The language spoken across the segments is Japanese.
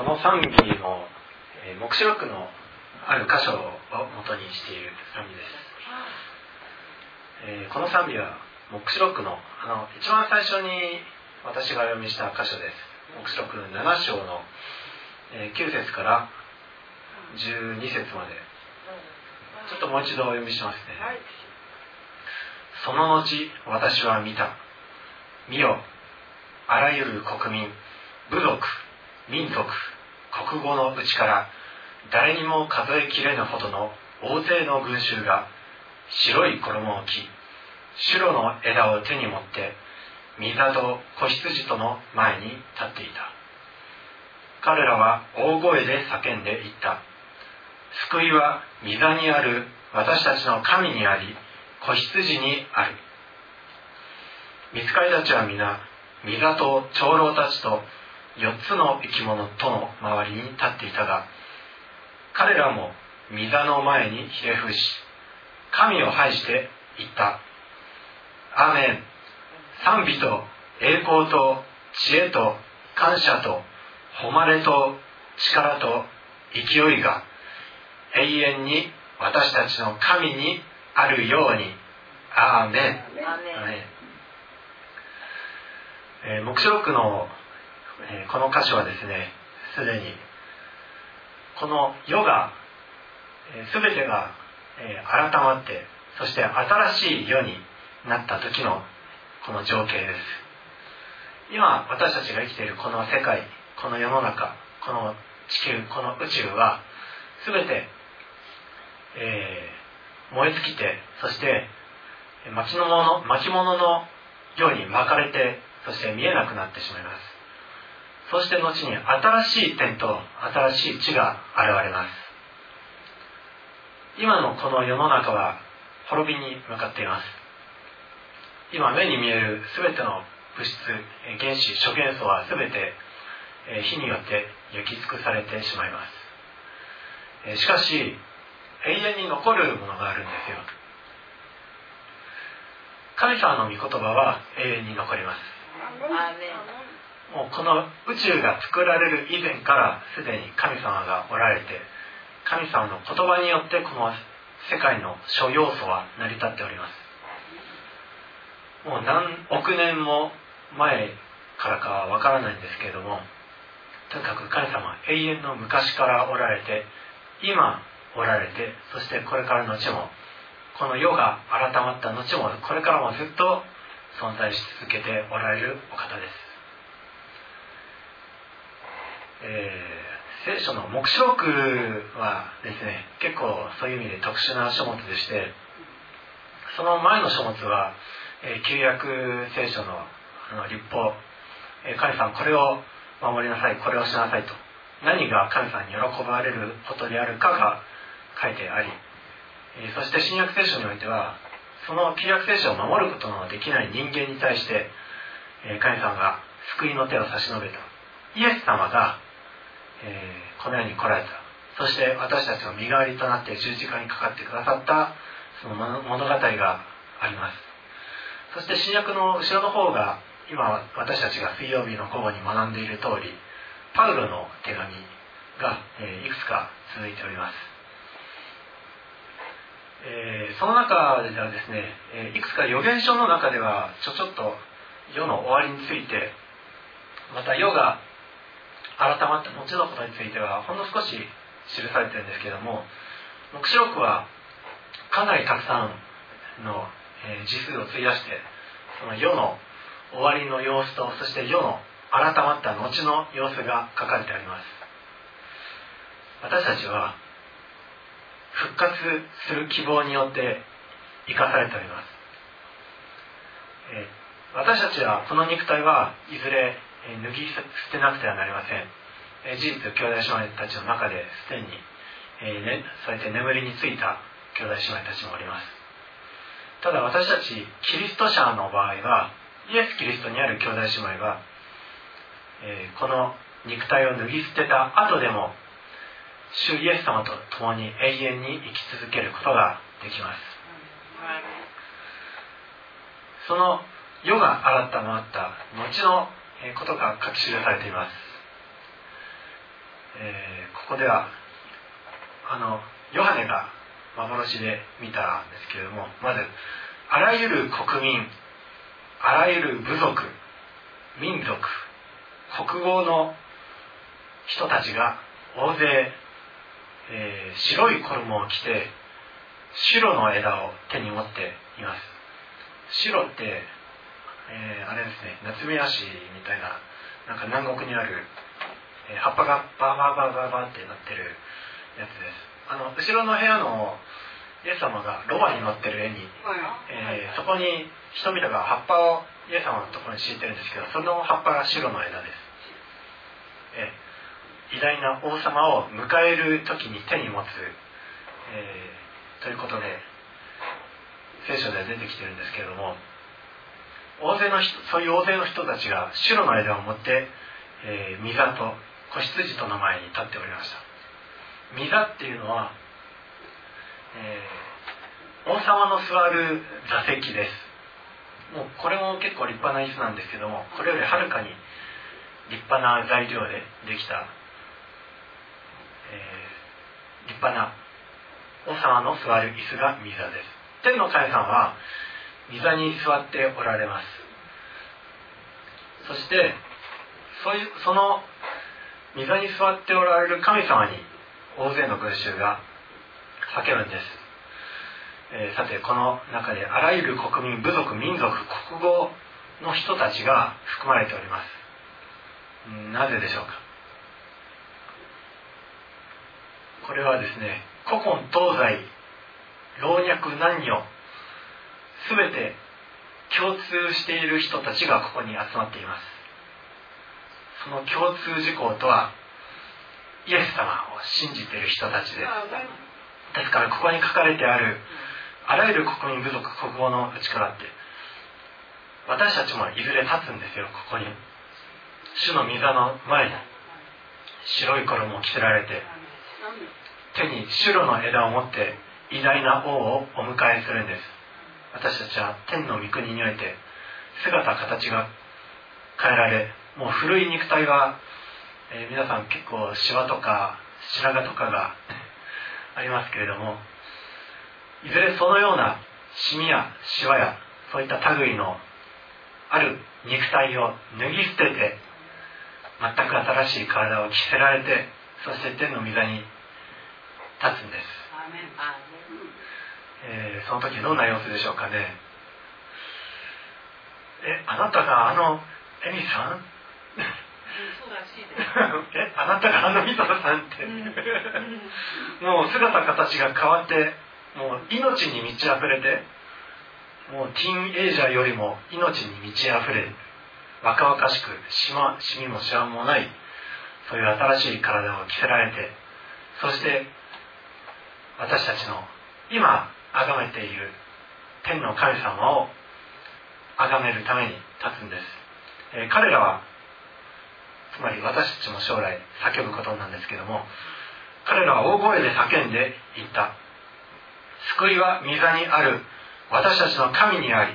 この賛美のえ黙示録のある箇所を元にしている賛美です、えー、この賛美は黙示録のあの一番最初に私がお読みした箇所です。黙示録7章の、えー、9節から12節まで。ちょっともう一度お読みしますね、その後私は見た。見よ。あらゆる国民部族民族。国語のうちから誰にも数えきれぬほどの大勢の群衆が白い衣を着白の枝を手に持って御座と子羊との前に立っていた。彼らは大声で叫んでいった。救いは御座にある私たちの神にあり子羊にある。見つかりたちは皆御座と長老たちと4つの生き物との周りに立っていたが彼らも御座の前にひれ伏し神を拝して言った「アーメン。賛美と栄光と知恵と感謝と誉れと力と勢いが永遠に私たちの神にあるように。アーメン」えー、黙示録のえこの箇所はですねすでにこの世が、えー、全てが、え改まってそして新しい世になった時のこの情景です。今私たちが生きているこの世界この世の中この地球この宇宙は全て、えー、燃え尽きてそして巻物巻物のように巻かれてそして見えなくなってしまいます。そして後に新しい天と新しい地が現れます。今のこの世の中は滅びに向かっています。今目に見える全ての物質原子諸元素は全て火によって焼き尽くされてしまいます。しかし永遠に残るものがあるんですよ。神様の御言葉は永遠に残ります。もうこの宇宙が作られる以前からすでに神様がおられて神様の言葉によってこの世界の諸要素は成り立っております。もう何億年も前からかはわからないんですけれどもとにかく神様は永遠の昔からおられて今おられてそしてこれからの後もこの世が改まった後もこれからもずっと存在し続けておられるお方です。えー、聖書の黙示録はですね結構そういう意味で特殊な書物でしてその前の書物は、えー、旧約聖書のあの立法、えー、神様これを守りなさいこれをしなさいと。何が神様に喜ばれることであるかが書いてあり、えー、そして新約聖書においてはその旧約聖書を守ることのできない人間に対して、えー、神様が救いの手を差し伸べた。イエス様がえ、この世に来られた。そして私たちの身代わりとなって十字架にかかってくださったその物語があります。そして新約の後ろの方が今私たちが水曜日の午後に学んでいる通りパウロの手紙が、え、いくつか続いております、えー、その中ではですね、えいくつか予言書の中ではちょちょっと世の終わりについてまた世が改まった後のことについてはほんの少し記されてるんですけども黙示録はかなりたくさんの、え、字数を費やしてその世の終わりの様子とそして世の改まった後の様子が書かれてあります。私たちは復活する希望によって生かされております、え、私たちはこの肉体はいずれ脱ぎ捨てなくてはなりません。事実兄弟姉妹たちの中ですでに、えーね、そうやって眠りについた兄弟姉妹たちもおります。ただ私たちキリスト者の場合はイエス・キリストにある兄弟姉妹は、えー、この肉体を脱ぎ捨てた後でも主イエス様と共に永遠に生き続けることができます。その世が新たまった後のことが書き記されています。えー、ここではあのヨハネが幻で見たんですけれどもまずあらゆる国民あらゆる部族民族国語の人たちが大勢、えー、白い衣を着て白の枝を手に持っています。白って、えー、あれですね夏目足みたいななんか南国にある、えー、葉っぱがバーバーバーバーバーってなってるやつです。あの後ろの部屋のイエス様がロバに乗ってる絵に、えー、そこに人々が葉っぱをイエス様のところに敷いてるんですけどその葉っぱが白の枝です、えー、偉大な王様を迎える時に手に持つ、えー、ということで聖書では出てきてるんですけれども大勢の人そういう大勢の人たちが白の枝を持って、えー、御座と子羊との前に立っておりました。御座っていうのは、えー、王様の座る座席です。もうこれも結構立派な椅子なんですけどもこれよりはるかに立派な材料でできた、えー、立派な王様の座る椅子が御座です。天の神様は御座に座っておられます。そしてそういうその御座に座っておられる神様に大勢の群衆が叫ぶんです、えー、さてこの中であらゆる国民部族民族国語の人たちが含まれております。なぜでしょうか？これはですね古今東西老若男女全て共通している人たちがここに集まっています。その共通事項とはイエス様を信じている人たちです。ですからここに書かれてあるあらゆる国民部族国語の内からって私たちもいずれ立つんですよここに。主の御座の前に白い衣を着せられて手に白の枝を持って偉大な王をお迎えするんです私たちは天の御国において姿形が変えられもう古い肉体は、えー、皆さん結構シワとか白髪とかが ありますけれどもいずれそのようなシミやシワやそういった類のある肉体を脱ぎ捨てて全く新しい体を着せられてそして天の御座に立つんです。えー、その時どんな様子でしょうかね。えあなたがあのエミさん？えあなたがあのミサさんって、もう姿形が変わってもう命に満ち溢れてもうティーンエイジャーよりも命に満ち溢れ若々しくしましみもしわもないそういう新しい体を着せられてそして私たちの今崇めている。天の神様を崇めるために立つんです、え、彼らはつまり私たちも将来叫ぶことなんですけども彼らは大声で叫んでいった。救いは御座にある。私たちの神にあり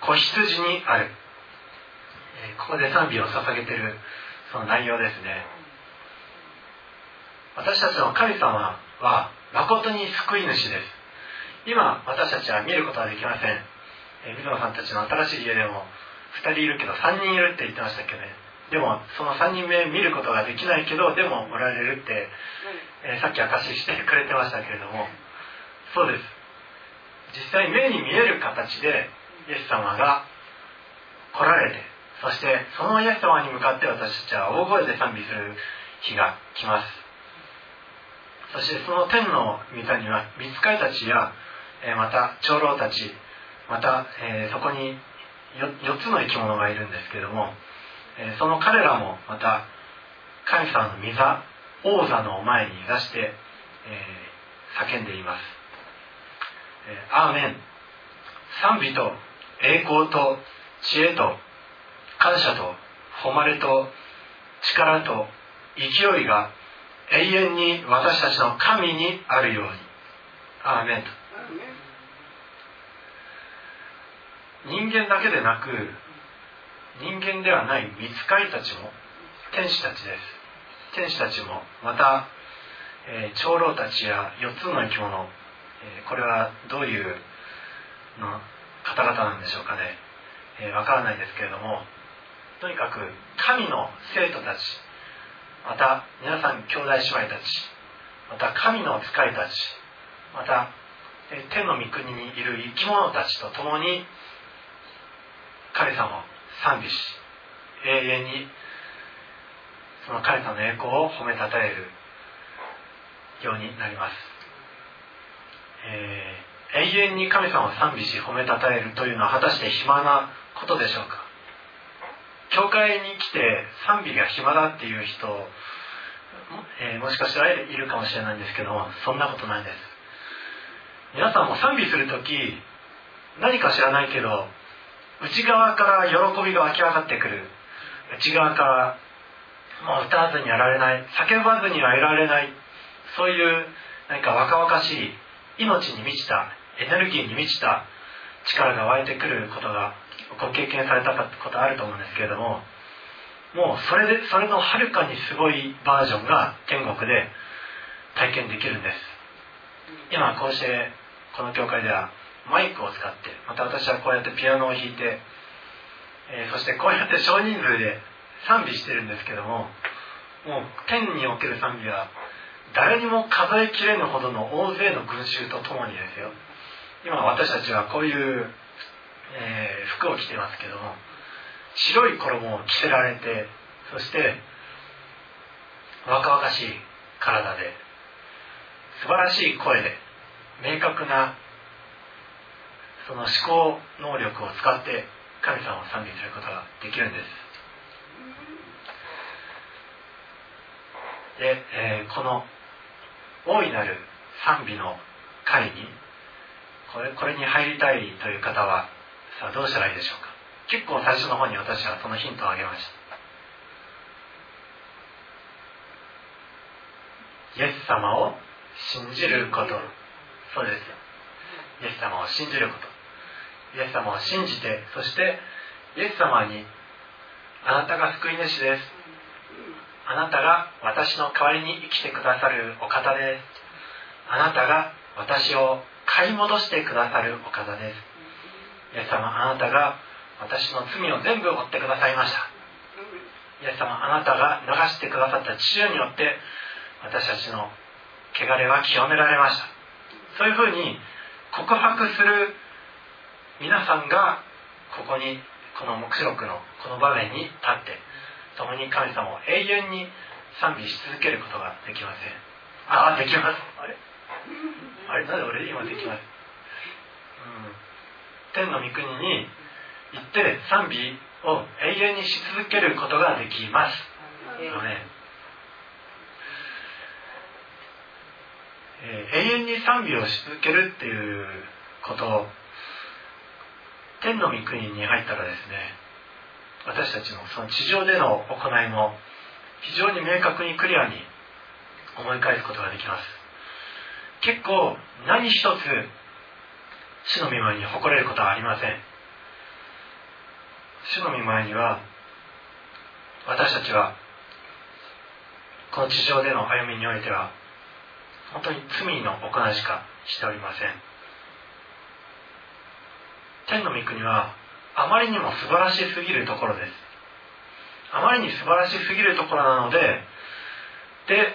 子羊にある、え、ここで賛美を捧げてるその内容ですね。私たちの神様は誠に救い主です。今私たちは見ることはできません、えー、水野さんたちの新しい家でも2人いるけど3人いるって言ってましたっけね。でもその3人目見ることができないけどでもおられるって、えー、さっき証ししてくれてましたけれども。そうです。実際目に見える形でイエス様が来られてそしてそのイエス様に向かって私たちは大声で賛美する日が来ます。そしてその天の御座には見つかりたちやえまた長老たちまた、えそこに 4, つの生き物がいるんですけども、えその彼らもまた神様の御座王座の前に出して、え叫んでいます、えアーメン。賛美と栄光と知恵と感謝と誉れと力と勢いが永遠に私たちの神にあるように。アーメン。と人間だけでなく人間ではない見つかりたちも天使たちです。天使たちもまた、えー、長老たちや4つの生き物、えー、これはどういうの方々なんでしょうかね。わ、えー、からないですけれどもとにかく神の生徒たちまた皆さん兄弟姉妹たちまた神の使いたちまた天の御国にいる生き物たちと共に神様を賛美し永遠にその神様の栄光を褒めたたえるようになります、えー、永遠に神様を賛美し褒めたたえるというのは果たして暇なことでしょうか？教会に来て賛美が暇だっていう人、えー、もしかしたらいるかもしれないんですけどもそんなことないです。皆さんも賛美する時何か知らないけど内側から喜びが湧き上がってくる。内側からもう歌わずにやられない。叫ばずにはいられない。そういう何か若々しい命に満ちたエネルギーに満ちた力が湧いてくることがご経験されたことあると思うんですけれどももうそれでそれのはるかにすごいバージョンが天国で体験できるんです。今こうしてこの教会ではマイクを使ってまた私はこうやってピアノを弾いて、えー、そしてこうやって少人数で賛美してるんですけどももう天における賛美は誰にも数えきれぬほどの大勢の群衆とともにですよ。今私たちはこういう、えー、服を着てますけども白い衣を着せられてそして若々しい体で素晴らしい声で明確なその思考能力を使って神様を賛美することができるんです。で、えー、この大いなる賛美の会にこれこれに入りたいという方はさあどうしたらいいでしょうか。結構最初の方に私はそのヒントをあげました。イエス様を信じること。そうですよ。イエス様を信じること。イエス様を信じてそしてイエス様にあなたが救い主です。あなたが私の代わりに生きてくださるお方です。あなたが私を買い戻してくださるお方です。イエス様あなたが私の罪を全部負ってくださいました。イエス様あなたが流してくださった血によって私たちの汚れは清められました。そういうふうに告白する皆さんがここにこの黙示録のこの場面に立って共に神様を永遠に賛美し続けることができません。ああできます？あれ？あれ？なんで俺今できます、うん、天の御国に行って賛美を永遠にし続けることができます、ねえー、永遠に賛美をし続けるっていうこと天の御国に入ったらですね私たちのその地上での行いも非常に明確にクリアに思い返すことができます。結構何一つ主の御前に誇れることはありません。主の御前には私たちはこの地上での歩みにおいては本当に罪の行いしかしておりません。天の御国はあまりにも素晴らしすぎるところです。あまりに素晴らしすぎるところなのでで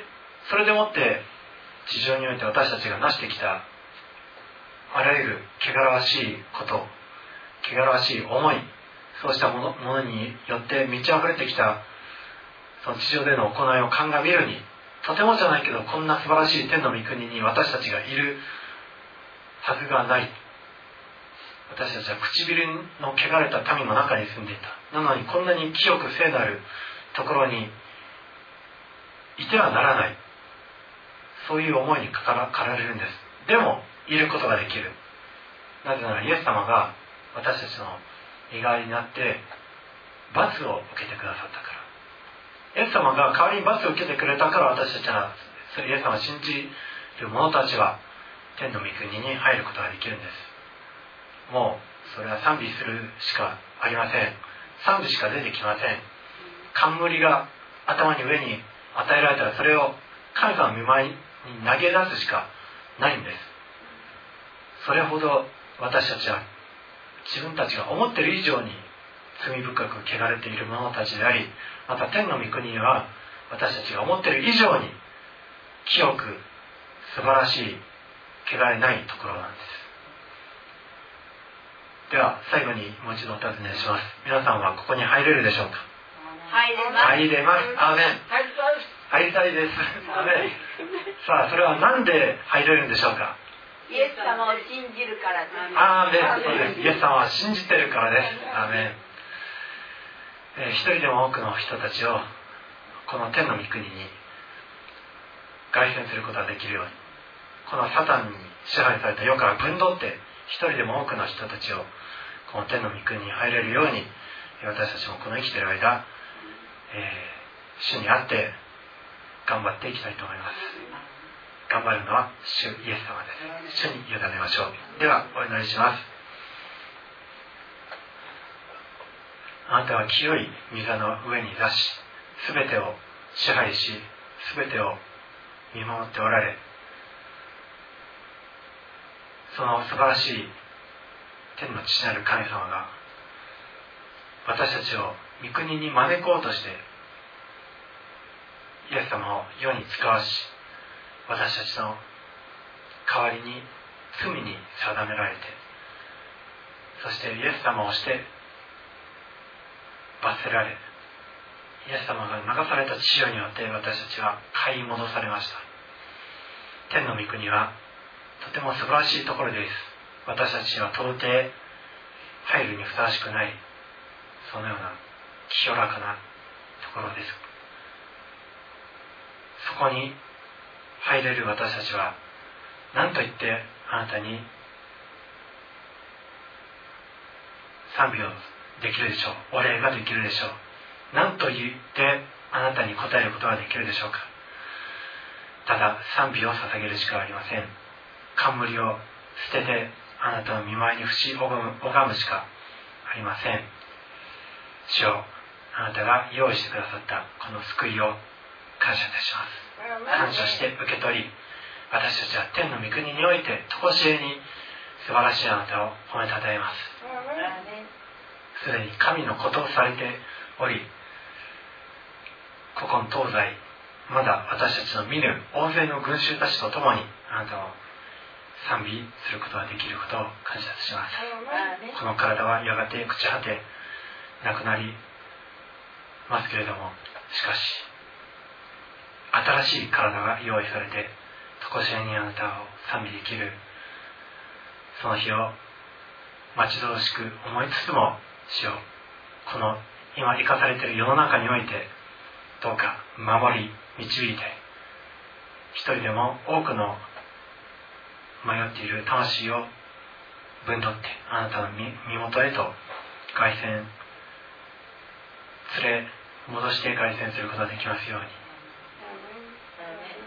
それでもって地上において私たちが成してきたあらゆる汚らわしいこと汚らわしい思いそうしたものものによって満ち溢れてきたその地上での行いを鑑みるにとてもじゃないけどこんな素晴らしい天の御国に私たちがいるはずがない。私たちは唇の汚れた民の中に住んでいた。なのにこんなに清く聖なるところにいてはならない。そういう思いにからかられるんです。でもいることができる。なぜならイエス様が私たちの身代わりになって罰を受けてくださったから。イエス様が代わりに罰を受けてくれたから私たちはそれイエス様を信じる者たちは天の御国に入ることができるんです。もうそれは賛美するしかありません。賛美しか出てきません。冠が頭に上に与えられたらそれを神様の見舞いに投げ出すしかないんです。それほど私たちは自分たちが思ってる以上に罪深く汚れている者たちでありまた天の御国は私たちが思ってる以上に清く素晴らしい汚れないところなんです。では最後にもう一度お尋ねします。皆さんはここに入れるでしょうか？入れます。入れます。アーメン。入りたいです。アーメン。さあそれは何で入れるんでしょうか？イエス様を信じるからです。アーメン。そうです。イエス様は信じてるからです。アーメン、えー一人でも多くの人たちをこの天の御国に凱旋することができるようにこのサタンに支配された世から分取って一人でも多くの人たちをこの天の御国に入れるように私たちもこの生きている間、えー主に会って頑張っていきたいと思います。頑張るのは主イエス様です。主に委ねましょう。ではお祈りします。あなたは清い御座の上に座し全てを支配し全てを見守っておられその素晴らしい天の父なる神様が私たちを御国に招こうとしてイエス様を世に使わし私たちの代わりに罪に定められてそしてイエス様をして罰せられイエス様が流された血潮によって私たちは買い戻されました。天の御国はとても素晴らしいところです。私たちは到底入るにふさわしくないそのような清らかなところです。そこに入れる私たちは何と言ってあなたに賛美をできるでしょうお礼ができるでしょう何と言ってあなたに答えることができるでしょうか。ただ賛美を捧げるしかありません。冠を捨ててあなたの見舞いに伏し拝むしかありません。主よあなたが用意してくださったこの救いを感謝いたします。感謝して受け取り私たちは天の御国において常しえに素晴らしいあなたを褒めたたえます。すでに神のことをされており古今東西まだ私たちの見ぬ大勢の群衆たちと共にあなたを賛美することができることを感謝します。この体はやがて朽ち果てなくなりますけれどもしかし新しい体が用意されて常しえにあなたを賛美できる。その日を待ち遠しく思いつつも主よこの今生かされている世の中においてどうか守り導いて一人でも多くの迷っている魂を分取ってあなたの身身元へと凱旋連れ戻して凱旋することができますように。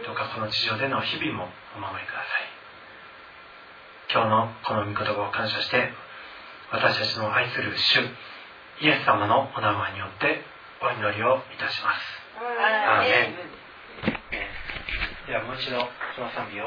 どうかこの地上での日々もお守りください。今日のこの御言葉を感謝して私たちの愛する主イエス様のお名前によってお祈りをいたします。アーメン。ではもう一度その賛美を